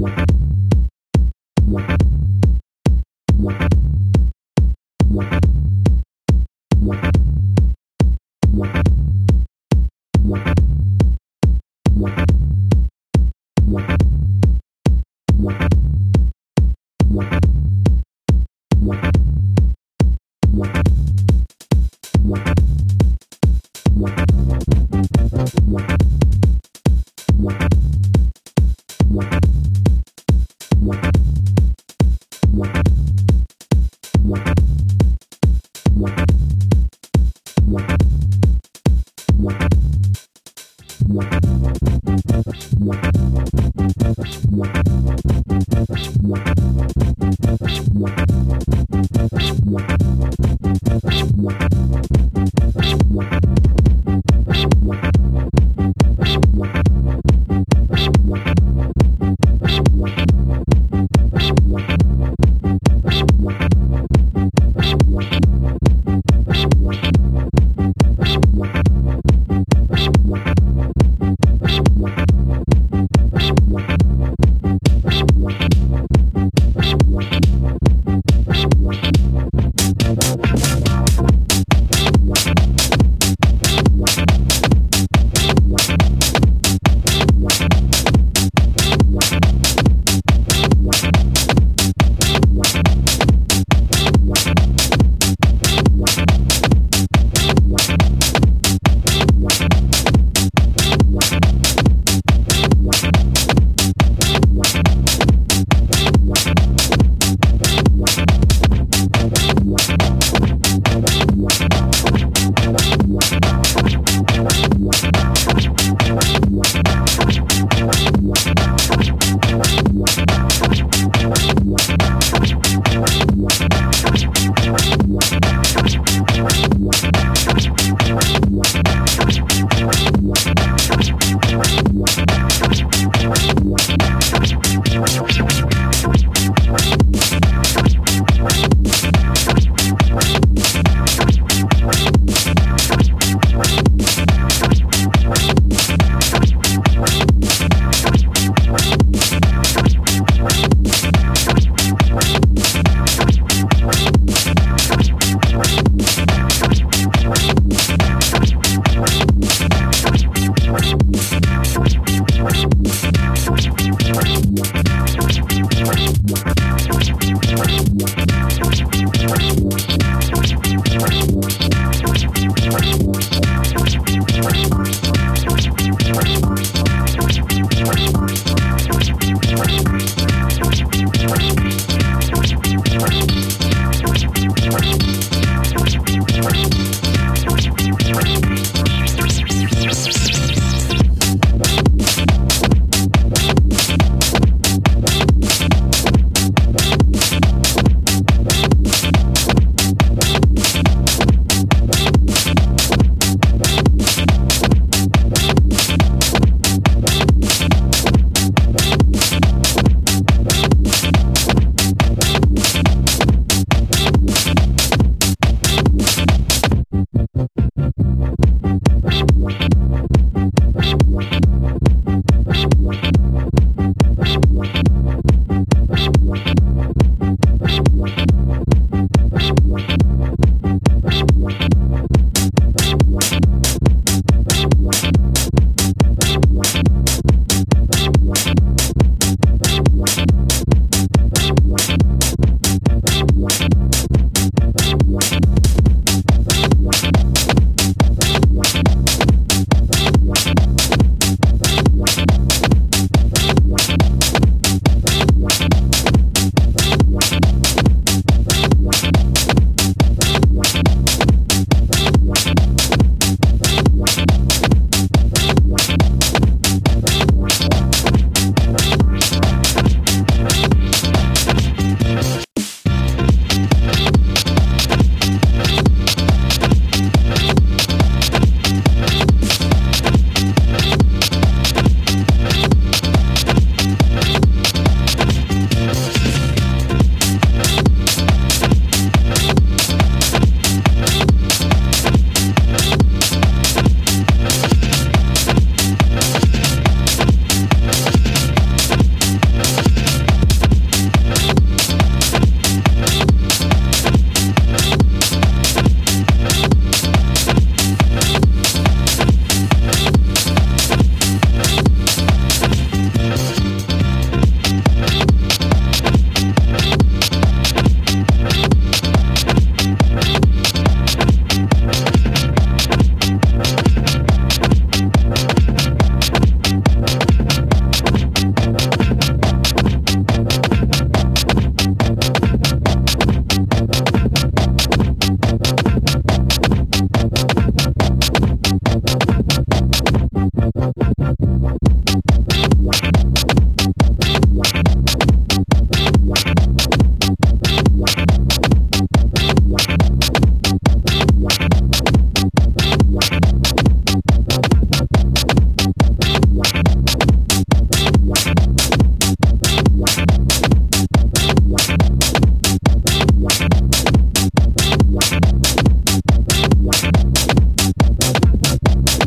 Thank What?